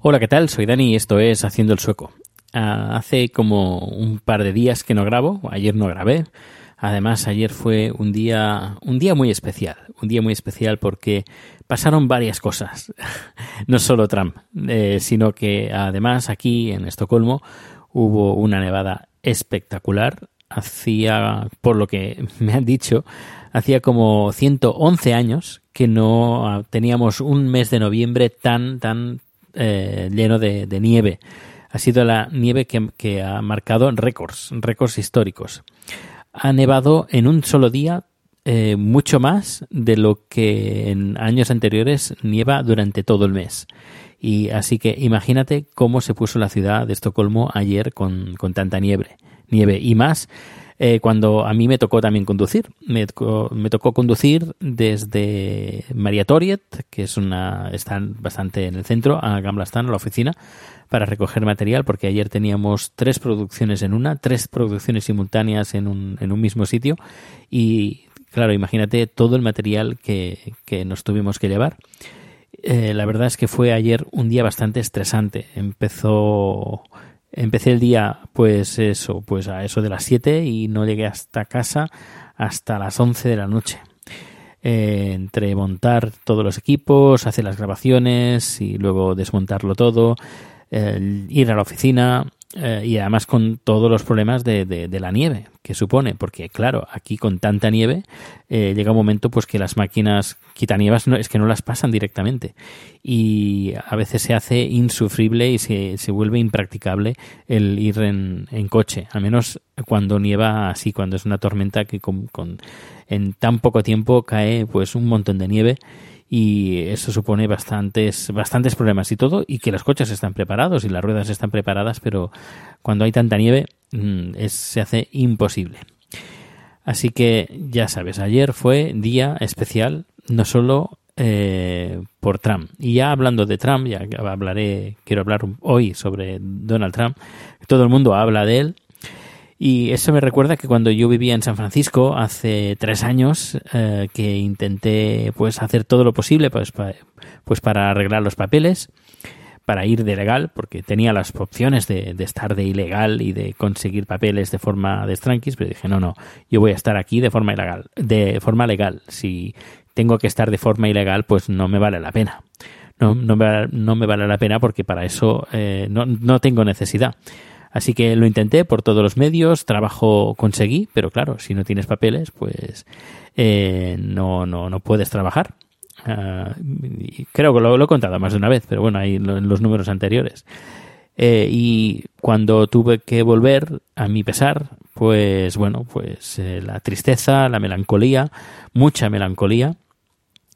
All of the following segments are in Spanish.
Hola, ¿qué tal? Soy Dani y esto es Haciendo el Sueco. Ah, hace como un par de días que no grabo, ayer no grabé. Además, ayer fue un día, un día muy especial, un día muy especial porque pasaron varias cosas. no solo Trump, eh, sino que además aquí en Estocolmo hubo una nevada espectacular. Hacía, por lo que me han dicho, hacía como 111 años que no ah, teníamos un mes de noviembre tan, tan eh, lleno de, nieve ha sido la nieve que, que ha marcado récords, récords históricos. Ha nevado en un solo día eh, mucho más de lo que en años anteriores nieva durante todo el mes. Y así que imagínate cómo se puso la ciudad de Estocolmo ayer con, con tanta nieve, nieve y más eh, cuando a mí me tocó también conducir. Me tocó, me tocó conducir desde María Toriet, que es una, está bastante en el centro, a Gamblastan, a la oficina, para recoger material, porque ayer teníamos tres producciones en una, tres producciones simultáneas en un, en un mismo sitio y claro, imagínate todo el material que, que nos tuvimos que llevar. Eh, la verdad es que fue ayer un día bastante estresante. Empezó empecé el día pues eso, pues a eso de las 7 y no llegué hasta casa hasta las 11 de la noche. Eh, entre montar todos los equipos, hacer las grabaciones y luego desmontarlo todo, ir a la oficina, eh, y además con todos los problemas de, de, la nieve que supone, porque claro, aquí con tanta nieve eh, llega un momento pues que las máquinas quitanievas no, es que no las pasan directamente. Y a veces se hace insufrible y se, se vuelve impracticable el ir en, en, coche, al menos cuando nieva así, cuando es una tormenta que con, con, en tan poco tiempo cae pues un montón de nieve y eso supone bastantes, bastantes problemas y todo, y que los coches están preparados y las ruedas están preparadas, pero cuando hay tanta nieve mm, se hace imposible. Así que ya sabes, ayer fue día especial, no solo eh, por Trump. Y ya hablando de Trump, ya hablaré, quiero hablar hoy sobre Donald Trump. Todo el mundo habla de él, y eso me recuerda que cuando yo vivía en San Francisco hace tres años, eh, que intenté pues hacer todo lo posible pues, para, pues para arreglar los papeles, para ir de legal, porque tenía las opciones de, de, estar de ilegal y de conseguir papeles de forma de stranquis, pero dije, no, no, yo voy a estar aquí de forma ilegal, de forma legal. Si tengo que estar de forma ilegal, pues no me vale la pena. No, no, me, no me vale la pena porque para eso eh, no, no tengo necesidad. Así que lo intenté por todos los medios, trabajo conseguí, pero claro, si no tienes papeles, pues eh, no, no, no puedes trabajar. Uh, creo que lo, lo, he contado más de una vez, pero bueno, ahí en los números anteriores. Eh, y cuando tuve que volver, a mi pesar, pues bueno, pues eh, la tristeza, la melancolía, mucha melancolía,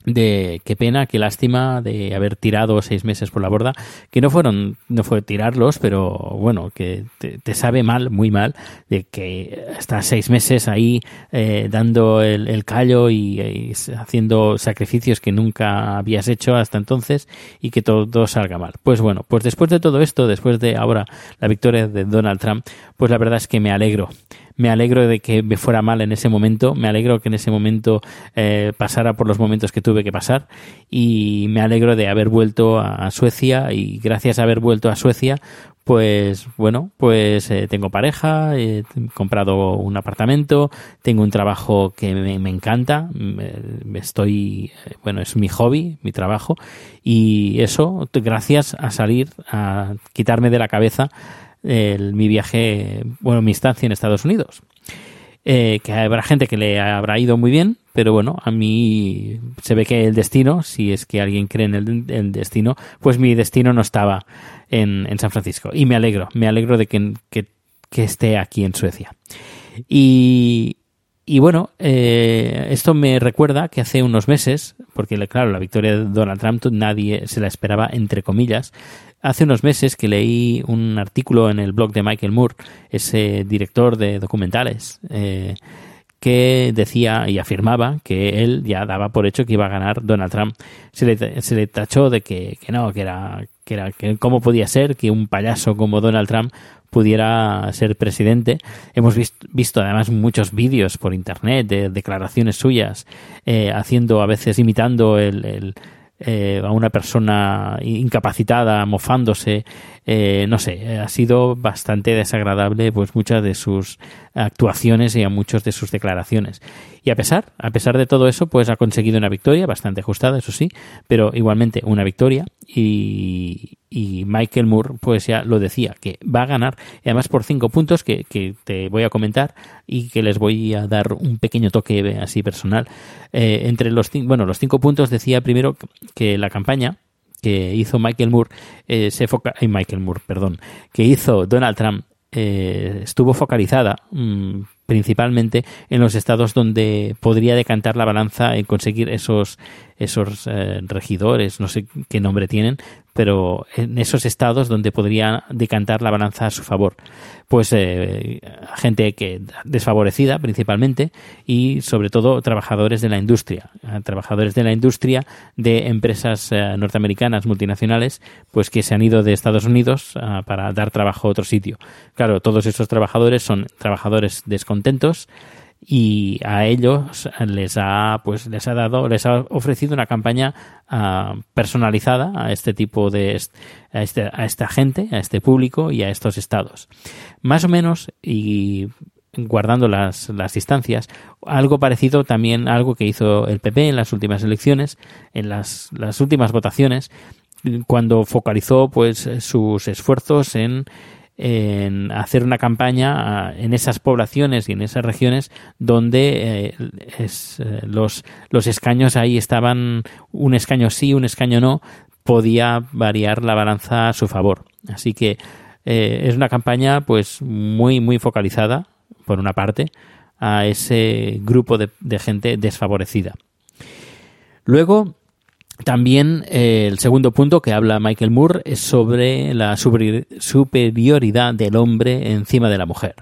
de qué pena, qué lástima de haber tirado seis meses por la borda, que no fueron, no fue tirarlos, pero bueno, que te, sabe mal, muy mal, de que estás seis meses ahí eh, dando el, el callo y, y, haciendo sacrificios que nunca habías hecho hasta entonces y que todo, todo salga mal. Pues bueno, pues después de todo esto, después de ahora la victoria de Donald Trump, pues la verdad es que me alegro me alegro de que me fuera mal en ese momento, me alegro que en ese momento eh, pasara por los momentos que tuve que pasar y me alegro de haber vuelto a Suecia y gracias a haber vuelto a Suecia pues bueno, pues eh, tengo pareja, he comprado un apartamento, tengo un trabajo que me, encanta, me estoy, eh, bueno, es mi hobby, mi trabajo, y eso gracias a salir, a quitarme de la cabeza mi viaje, bueno, mi estancia en Estados Unidos. Eh, que habrá gente que le habrá ido muy bien, pero bueno, a mí se ve que el destino, si es que alguien cree en el, destino, pues mi destino no estaba en, en, San Francisco. Y me alegro, me alegro de que, que, que esté aquí en Suecia. Y, y bueno, eh, esto me recuerda que hace unos meses, porque claro, la victoria de Donald Trump nadie se la esperaba, entre comillas, hace unos meses que leí un artículo en el blog de Michael Moore, ese director de documentales, eh, que decía y afirmaba que él ya daba por hecho que iba a ganar Donald Trump. Se le, se le tachó de que, que, no, que era, que era, que cómo podía ser que un payaso como Donald Trump pudiera ser presidente. Hemos visto, visto además muchos vídeos por internet de declaraciones suyas, eh, haciendo a veces imitando el eh, a una persona incapacitada mofándose eh, no sé ha sido bastante desagradable pues muchas de sus actuaciones y a muchas de sus declaraciones. Y a pesar a pesar de todo eso pues ha conseguido una victoria bastante ajustada eso sí pero igualmente una victoria y, y Michael Moore pues ya lo decía que va a ganar y además por cinco puntos que, que, te voy a comentar y que les voy a dar un pequeño toque así personal. Eh, entre los bueno los cinco puntos decía primero que la campaña que hizo Michael Moore eh, se foca eh, Michael Moore perdón que hizo Donald Trump eh, estuvo focalizada mmm, principalmente en los estados donde podría decantar la balanza en conseguir esos esos eh, regidores, no sé qué nombre tienen, pero en esos estados donde podría decantar la balanza a su favor. Pues eh, gente que desfavorecida principalmente y sobre todo trabajadores de la industria, eh, trabajadores de la industria de empresas eh, norteamericanas multinacionales, pues que se han ido de Estados Unidos uh, para dar trabajo a otro sitio. Claro, todos esos trabajadores son trabajadores descontentos y a ellos les ha pues les ha dado les ha ofrecido una campaña uh, personalizada a este tipo de a, este, a esta gente a este público y a estos estados. Más o menos y guardando las, las distancias algo parecido también algo que hizo el PP en las últimas elecciones en las, las últimas votaciones cuando focalizó pues sus esfuerzos en en hacer una campaña ah, en esas poblaciones y en esas regiones donde eh, eh, los, los escaños ahí estaban un escaño sí, un escaño no, podía variar la balanza a su favor. Así que eh, es una campaña pues muy muy focalizada por una parte a ese grupo de, de gente desfavorecida. Luego también eh, el segundo punto que habla Michael Moore es sobre la superioridad del hombre encima de la mujer.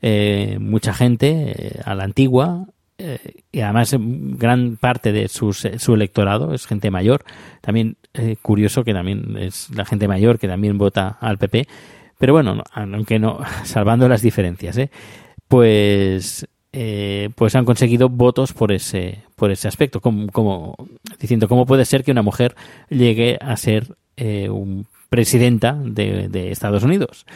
Eh, mucha gente eh, a la antigua y además gran parte de su electorado es gente mayor. También curioso que también es la gente mayor que también vota al PP. Pero bueno, aunque no, salvando las diferencias, pues eh, pues han conseguido votos por ese por ese aspecto. Como, como diciendo cómo puede ser que una mujer llegue a ser eh, un presidenta de, Estados Unidos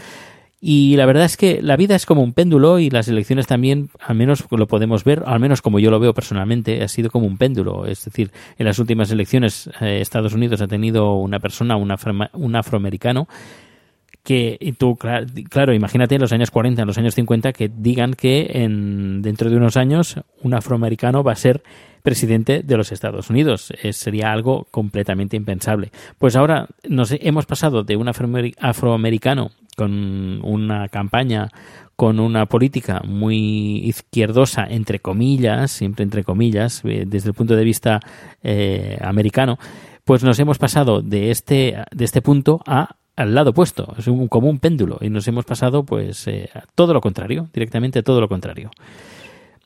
y la verdad es que la vida es como un péndulo y las elecciones también al menos lo podemos ver al menos como yo lo veo personalmente ha sido como un péndulo. Es decir en las últimas elecciones eh, Estados Unidos ha tenido una persona un, afro, un afroamericano que tú, claro, imagínate en los años 40, en los años 50, que digan que en, dentro de unos años un afroamericano va a ser presidente de los Estados Unidos. Sería algo completamente impensable. Pues ahora nos hemos pasado de un afroamericano con una campaña, con una política muy izquierdosa, entre comillas, siempre entre comillas, eh, desde el punto de vista eh, americano, pues nos hemos pasado de este, de este punto a al lado opuesto, es un, como un péndulo y nos hemos pasado pues eh, a todo lo contrario, directamente todo lo contrario.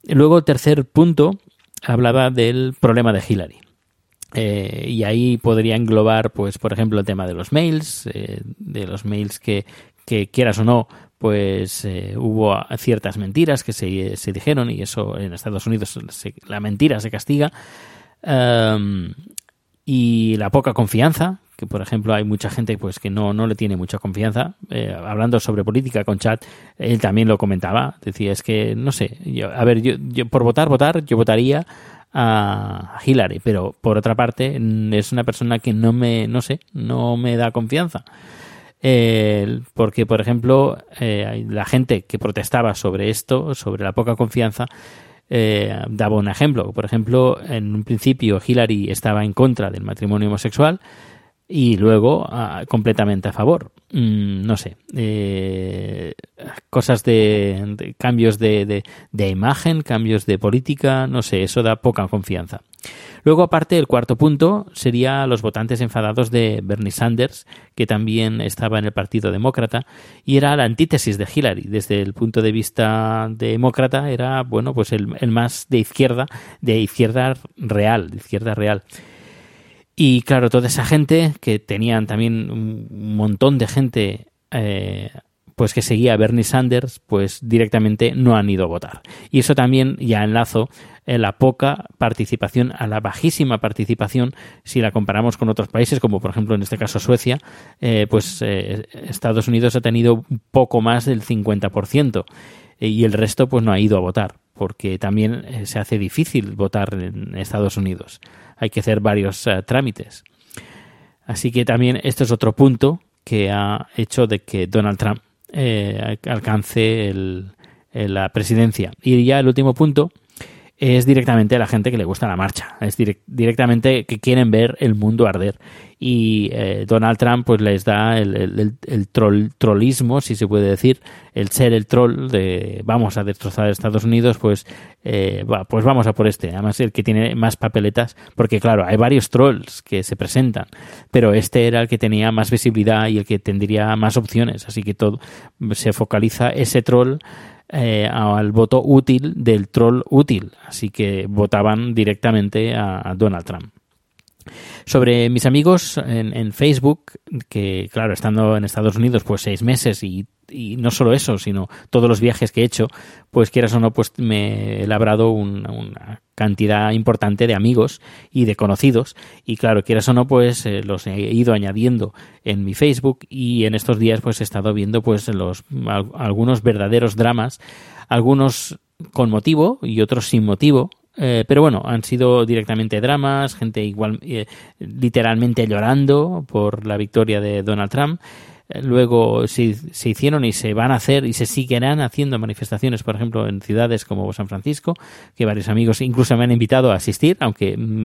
Luego tercer punto hablaba del problema de Hillary. Eh, y ahí podría englobar, pues, por ejemplo, el tema de los mails, eh, de los mails que, que quieras o no, pues hubo ciertas mentiras que se, se, dijeron y eso en Estados Unidos la mentira se castiga. Y la poca confianza, que por ejemplo hay mucha gente pues que no, no le tiene mucha confianza. Eh, hablando sobre política con chat, él también lo comentaba. Decía, es que no sé, yo, a ver, yo, yo por votar, votar, yo votaría a Hillary, pero por otra parte es una persona que no me, no sé, no me da confianza. Eh, porque, por ejemplo, eh, la gente que protestaba sobre esto, sobre la poca confianza, eh, daba un ejemplo. Por ejemplo, en un principio Hillary estaba en contra del matrimonio homosexual y luego ah, completamente a favor. Mm, no sé, eh, cosas de, cambios de, de, imagen, cambios de política, no sé, eso da poca confianza. Luego, aparte, el cuarto punto sería los votantes enfadados de Bernie Sanders, que también estaba en el Partido Demócrata, y era la antítesis de Hillary. Desde el punto de vista demócrata, era, bueno, pues el, el más de izquierda, de izquierda real, de izquierda real. Y claro, toda esa gente que tenían también un montón de gente eh, pues que seguía a Bernie Sanders, pues directamente no han ido a votar. Y eso también ya enlazo en la poca participación, a la bajísima participación, si la comparamos con otros países, como por ejemplo en este caso Suecia, eh, pues eh, Estados Unidos ha tenido poco más del 50% y el resto pues no ha ido a votar, porque también se hace difícil votar en Estados Unidos hay que hacer varios eh, trámites. Así que también esto es otro punto que ha hecho de que Donald Trump eh, alcance la presidencia. Y ya el último punto es directamente la gente que le gusta la marcha, es directamente que quieren ver el mundo arder. Y eh, Donald Trump pues les da el, el, trollismo, si se puede decir, el ser el troll de vamos a destrozar Estados Unidos, pues, eh, pues vamos a por este. Además el que tiene más papeletas, porque claro, hay varios trolls que se presentan, pero este era el que tenía más visibilidad y el que tendría más opciones, así que todo se focaliza ese troll eh, al voto útil del troll útil, así que votaban directamente a, Donald Trump. Sobre mis amigos en, Facebook, que claro, estando en Estados Unidos pues seis meses y, no solo eso, sino todos los viajes que he hecho, pues quieras o no, pues me he labrado una cantidad importante de amigos y de conocidos. Y claro, quieras o no, pues eh, los he ido añadiendo en mi Facebook y en estos días pues he estado viendo pues los algunos verdaderos dramas, algunos con motivo y otros sin motivo, eh, pero bueno, han sido directamente dramas, gente igual eh, literalmente llorando por la victoria de Donald Trump luego se, se, hicieron y se van a hacer y se seguirán haciendo manifestaciones, por ejemplo, en ciudades como San Francisco, que varios amigos incluso me han invitado a asistir, aunque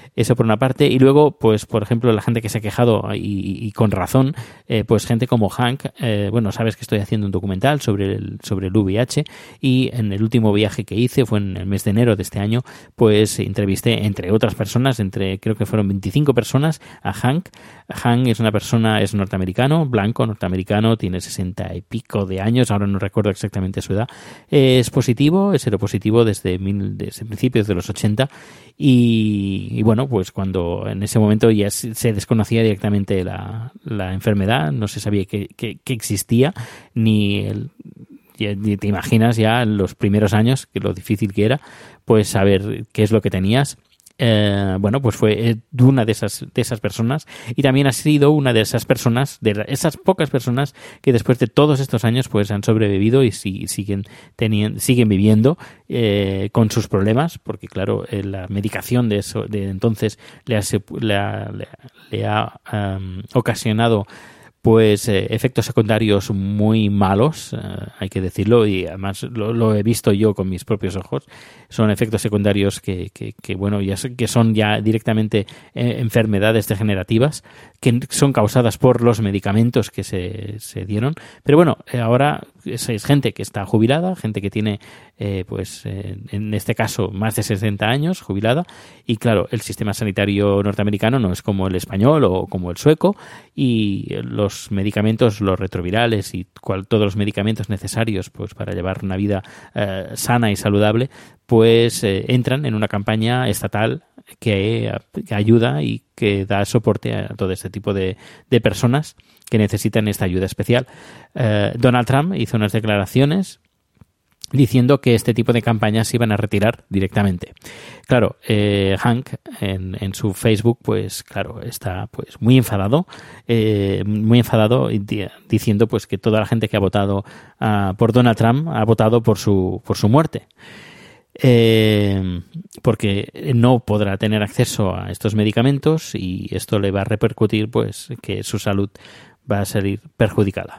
Eso por una parte. Y luego, pues, por ejemplo, la gente que se ha quejado y, con razón, eh, pues gente como Hank, eh, bueno, sabes que estoy haciendo un documental sobre el, sobre el VIH y en el último viaje que hice, fue en el mes de enero de este año, pues entrevisté, entre otras personas, entre creo que fueron 25 personas, a Hank. Hank es una persona, es norteamericano, blanco, norteamericano, tiene 60 y pico de años, ahora no recuerdo exactamente su edad. Es positivo, es seropositivo desde, mil, desde principios de los 80 y, y bueno, pues cuando en ese momento ya se desconocía directamente la, la enfermedad, no se sabía que, que, existía, ni el, te imaginas ya los primeros años, que lo difícil que era, pues saber qué es lo que tenías eh, bueno, pues fue eh, una de esas, de esas personas. Y también ha sido una de esas personas, de esas pocas personas que después de todos estos años pues han sobrevivido y siguen, teniendo, siguen viviendo eh, con sus problemas, porque claro, la medicación de, eso, de entonces le ha, le, ha ocasionado pues eh, efectos secundarios muy malos, eh, hay que decirlo, y además lo, he visto yo con mis propios ojos. Son efectos secundarios que, que, bueno, ya que son ya directamente eh, enfermedades degenerativas que son causadas por los medicamentos que se, se dieron. Pero bueno, ahora es, es, gente que está jubilada, gente que tiene, pues en este caso, más de 60 años jubilada, y claro, el sistema sanitario norteamericano no es como el español o como el sueco, y los medicamentos, los retrovirales y todos los medicamentos necesarios pues para llevar una vida eh, sana y saludable, pues eh, entran en una campaña estatal que, ayuda y que da soporte a todo este tipo de, personas que necesitan esta ayuda especial. Eh, Donald Trump hizo unas declaraciones diciendo que este tipo de campañas se iban a retirar directamente. Claro, eh, Hank en, su Facebook, pues claro, está pues muy enfadado, eh, muy enfadado diciendo pues que toda la gente que ha votado ah, por Donald Trump ha votado por su por su muerte. Eh, porque no podrá tener acceso a estos medicamentos y esto le va a repercutir pues que su salud va a salir perjudicada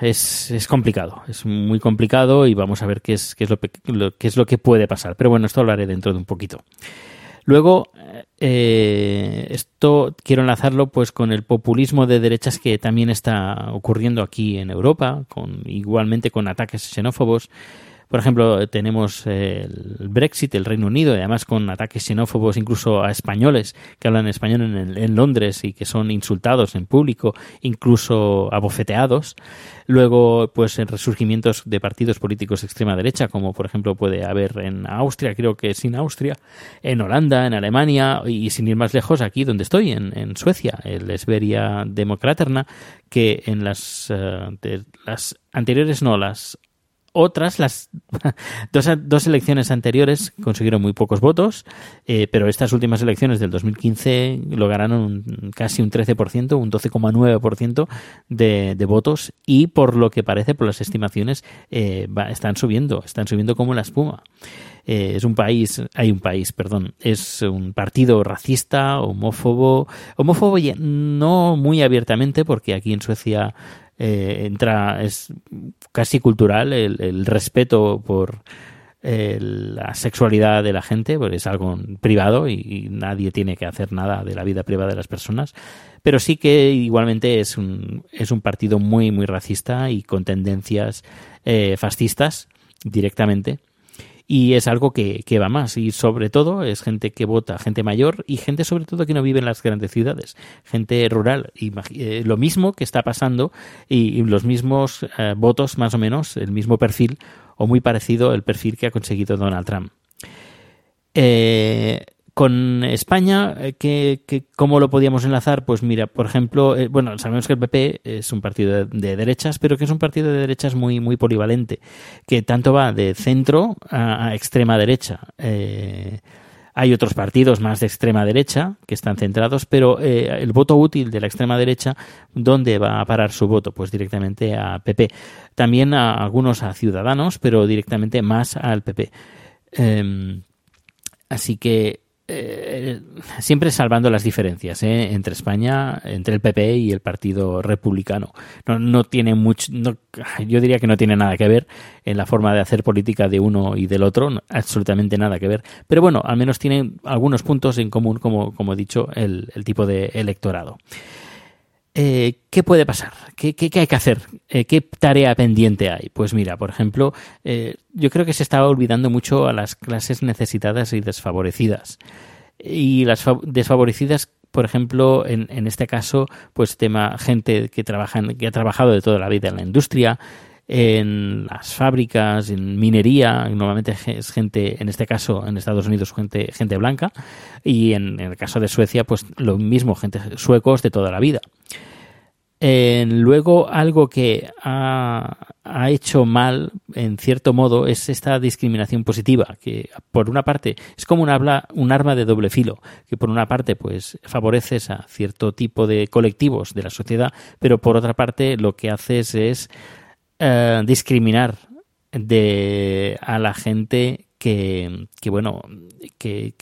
es, es, complicado, es muy complicado y vamos a ver qué es, qué es, lo, qué es lo que puede pasar. Pero bueno, esto hablaré dentro de un poquito. Luego, eh, esto quiero enlazarlo pues con el populismo de derechas que también está ocurriendo aquí en Europa, con igualmente con ataques xenófobos por ejemplo, tenemos el Brexit, el Reino Unido, y además con ataques xenófobos incluso a españoles que hablan español en, Londres y que son insultados en público, incluso abofeteados. Luego, pues en resurgimientos de partidos políticos de extrema derecha, como por ejemplo puede haber en Austria, creo que sin Austria, en Holanda, en Alemania y sin ir más lejos, aquí donde estoy, en, Suecia, el Esberia Demokraterna, que en las, eh, las anteriores, no, las otras, las dos, dos, elecciones anteriores consiguieron muy pocos votos, eh, pero estas últimas elecciones del 2015 lograron casi un 13%, un 12,9% de, de votos y por lo que parece, por las estimaciones, eh, están subiendo, están subiendo como la espuma. Eh, es un país, hay un país, perdón, es un partido racista, homófobo, homófobo no muy abiertamente porque aquí en Suecia eh, entra, es casi cultural el, respeto por eh, la sexualidad de la gente, porque es algo privado y, nadie tiene que hacer nada de la vida privada de las personas, pero sí que igualmente es un, es un partido muy, muy racista y con tendencias eh, fascistas directamente y es algo que, que, va más y sobre todo es gente que vota, gente mayor y gente sobre todo que no vive en las grandes ciudades, gente rural. Eh, lo mismo que está pasando y, los mismos eh, votos más o menos, el mismo perfil o muy parecido el perfil que ha conseguido Donald Trump. Eh, con España, eh, ¿qué, cómo lo podíamos enlazar? Pues mira, por ejemplo, eh, bueno, sabemos que el PP es un partido de, derechas, pero que es un partido de derechas muy, muy polivalente, que tanto va de centro a, extrema derecha. Eh, hay otros partidos más de extrema derecha que están centrados, pero el voto útil de la extrema derecha, ¿dónde va a parar su voto? Pues directamente a PP. También a algunos a Ciudadanos, pero directamente más al PP. Em, así que eh, siempre salvando las diferencias ¿eh? entre España, entre el PP y el Partido Republicano. No, no tiene mucho, yo diría que no tiene nada que ver en la forma de hacer política de uno y del otro, absolutamente nada que ver. Pero bueno, al menos tienen algunos puntos en común, como, como he dicho, el, tipo de electorado. Eh, ¿Qué puede pasar? ¿Qué, hay que hacer? ¿Qué tarea pendiente hay? Pues mira, por ejemplo, yo creo que se estaba olvidando mucho a las clases necesitadas y desfavorecidas. Y las desfavorecidas, por ejemplo, en, en este caso, pues tema gente que, trabaja que ha trabajado de toda la vida en la industria, en las fábricas, en minería, normalmente es gente, en este caso en Estados Unidos, gente, gente blanca, y en, el caso de Suecia, pues lo mismo, gente suecos de toda la vida. Eh, luego, algo que ha, ha, hecho mal, en cierto modo, es esta discriminación positiva, que por una parte es como un, habla, un arma de doble filo, que por una parte pues favoreces a cierto tipo de colectivos de la sociedad, pero por otra parte lo que haces es eh, discriminar de, a la gente que, que bueno, que,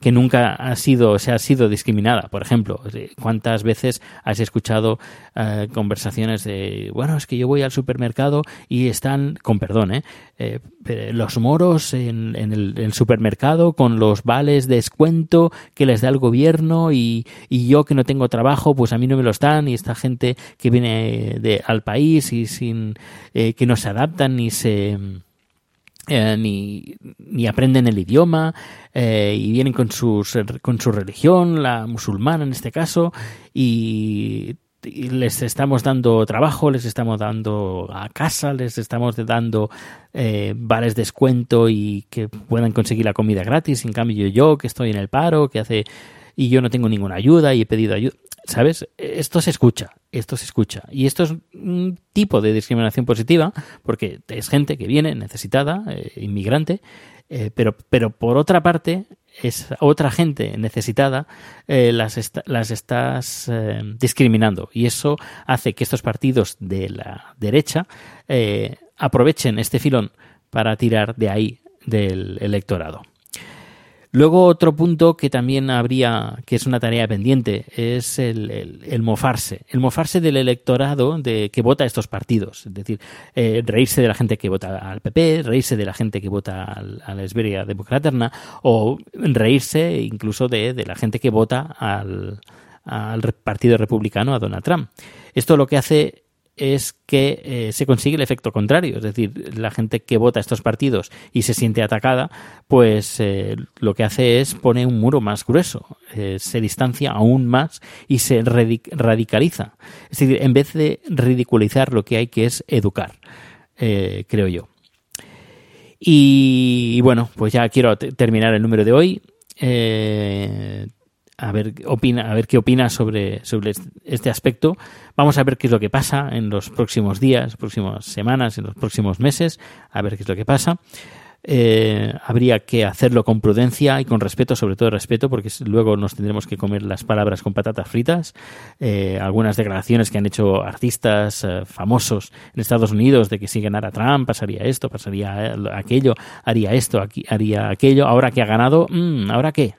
que, nunca ha sido, se ha sido discriminada. Por ejemplo, ¿cuántas veces has escuchado uh, conversaciones de, bueno, es que yo voy al supermercado y están, con perdón, ¿eh? eh los moros en, en, el, en, el, supermercado con los vales de descuento que les da el gobierno y, y, yo que no tengo trabajo, pues a mí no me los dan y esta gente que viene de, al país y sin, eh, que no se adaptan ni se eh, ni, ni, aprenden el idioma eh, y vienen con, sus, con su religión, la musulmana en este caso, y, les estamos dando trabajo, les estamos dando a casa, les estamos dando eh, vales descuento y que puedan conseguir la comida gratis. En cambio, yo que estoy en el paro, que hace y yo no tengo ninguna ayuda y he pedido ayuda. ¿Sabes? Esto se escucha, esto se escucha. Y esto es un tipo de discriminación positiva, porque es gente que viene necesitada, eh, inmigrante, eh, pero, pero por otra parte, es otra gente necesitada, eh, las, est las estás discriminando. Y eso hace que estos partidos de la derecha aprovechen este filón para tirar de ahí del electorado. Luego otro punto que también habría, que es una tarea pendiente, es el, el, mofarse. El mofarse del electorado de, que vota estos partidos. Es decir, eh, reírse de la gente que vota al PP, reírse de la gente que vota al, a la Esberia Democraterna, o reírse incluso de, de la gente que vota al, al Partido Republicano, a Donald Trump. Esto lo que hace es que eh, se consigue el efecto contrario, es decir, la gente que vota estos partidos y se siente atacada, pues eh, lo que hace es poner un muro más grueso, eh, se distancia aún más y se radicaliza. Es decir, en vez de ridiculizar, lo que hay que es educar, creo yo. Y, y, bueno, pues ya quiero terminar el número de hoy a ver opina, a ver qué opina sobre, sobre este aspecto. Vamos a ver qué es lo que pasa en los próximos días, próximas semanas, en los próximos meses, a ver qué es lo que pasa. Eh, habría que hacerlo con prudencia y con respeto, sobre todo respeto, porque luego nos tendremos que comer las palabras con patatas fritas. Eh, algunas declaraciones que han hecho artistas eh, famosos en Estados Unidos de que si ganara Trump pasaría esto, pasaría aquello, haría esto, aquí, haría aquello. Ahora que ha ganado, mmm, ¿ahora qué?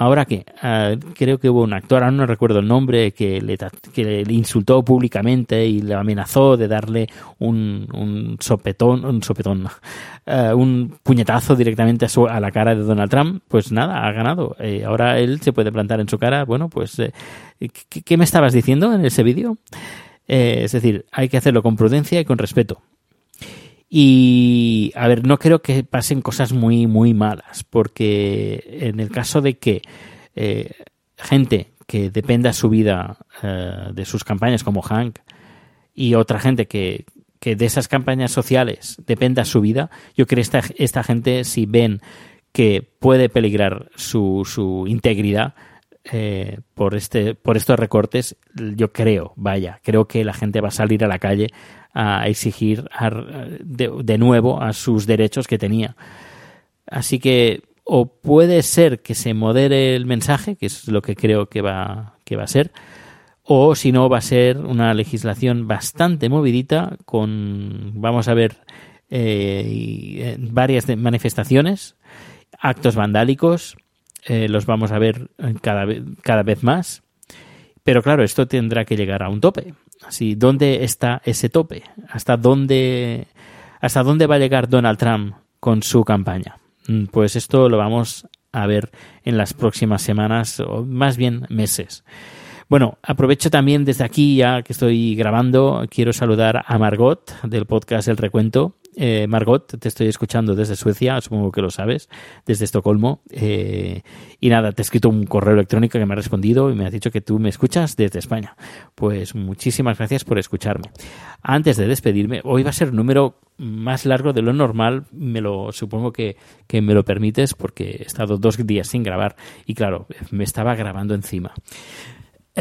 Ahora que uh, creo que hubo un actor, ahora no recuerdo el nombre, que le, que le insultó públicamente y le amenazó de darle un, un sopetón, un sopetón, uh, un puñetazo directamente a, su, a, la cara de Donald Trump, pues nada, ha ganado. Eh, ahora él se puede plantar en su cara, bueno, pues, eh, ¿qué, ¿qué, me estabas diciendo en ese vídeo? Eh, es decir, hay que hacerlo con prudencia y con respeto. Y, a ver, no creo que pasen cosas muy, muy malas, porque en el caso de que eh, gente que dependa su vida eh, de sus campañas, como Hank, y otra gente que, que de esas campañas sociales dependa su vida, yo creo que esta, esta gente, si ven que puede peligrar su, su integridad, eh, por este por estos recortes yo creo vaya creo que la gente va a salir a la calle a exigir de, nuevo a sus derechos que tenía. Así que o puede ser que se modere el mensaje, que es lo que creo que va, que va a ser, o si no va a ser una legislación bastante movidita con, vamos a ver, eh, varias manifestaciones, actos vandálicos, eh, los vamos a ver cada, cada vez más. Pero claro, esto tendrá que llegar a un tope. Así, ¿dónde está ese tope? ¿Hasta dónde, ¿Hasta dónde va a llegar Donald Trump con su campaña? Mm, pues esto lo vamos a ver en las próximas semanas o más bien meses. Bueno, aprovecho también desde aquí, ya que estoy grabando, quiero saludar a Margot del podcast El Recuento. Eh, Margot, te estoy escuchando desde Suecia, supongo que lo sabes, desde Estocolmo. Eh, y nada, te he escrito un correo electrónico que me ha respondido y me has dicho que tú me escuchas desde España. Pues muchísimas gracias por escucharme. Antes de despedirme, hoy va a ser un número más largo de lo normal, me lo supongo que, que me lo permites porque he estado dos días sin grabar y claro, me estaba grabando encima.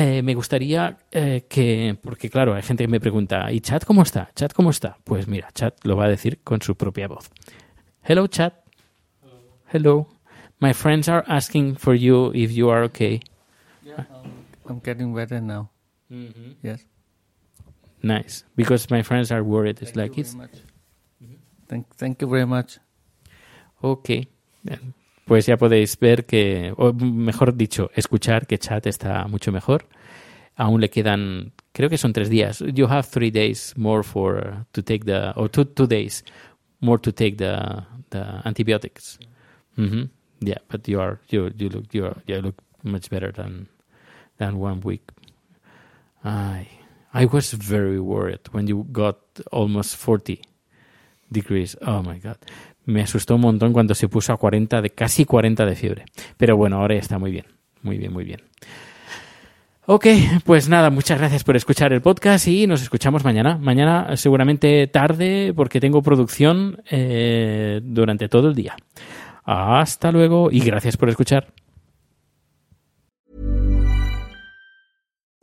Eh, me gustaría eh, que, porque claro, hay gente que me pregunta, ¿y Chat cómo está? ¿Chat cómo está? Pues mira, Chat lo va a decir con su propia voz. Hello, Chat. Hello. My friends are asking for you if you are okay. I'm getting better now. Yes. Nice. Because my friends are worried. It's like you it's very much. Thank, thank you very much. ok. Pues ya podéis ver que, o mejor dicho, escuchar que Chat está mucho mejor. Aún le quedan, creo que son tres días. You have three days more for to take the, or two two days more to take the the antibiotics. Mhm. Yeah, but you are you you look you are, you look much better than than one week. I I was very worried when you got almost 40 degrees. Oh my god. Me asustó un montón cuando se puso a 40 de casi 40 de fiebre. Pero bueno, ahora ya está muy bien. Muy bien, muy bien. Ok, pues nada, muchas gracias por escuchar el podcast y nos escuchamos mañana. Mañana seguramente tarde porque tengo producción eh, durante todo el día. Hasta luego y gracias por escuchar.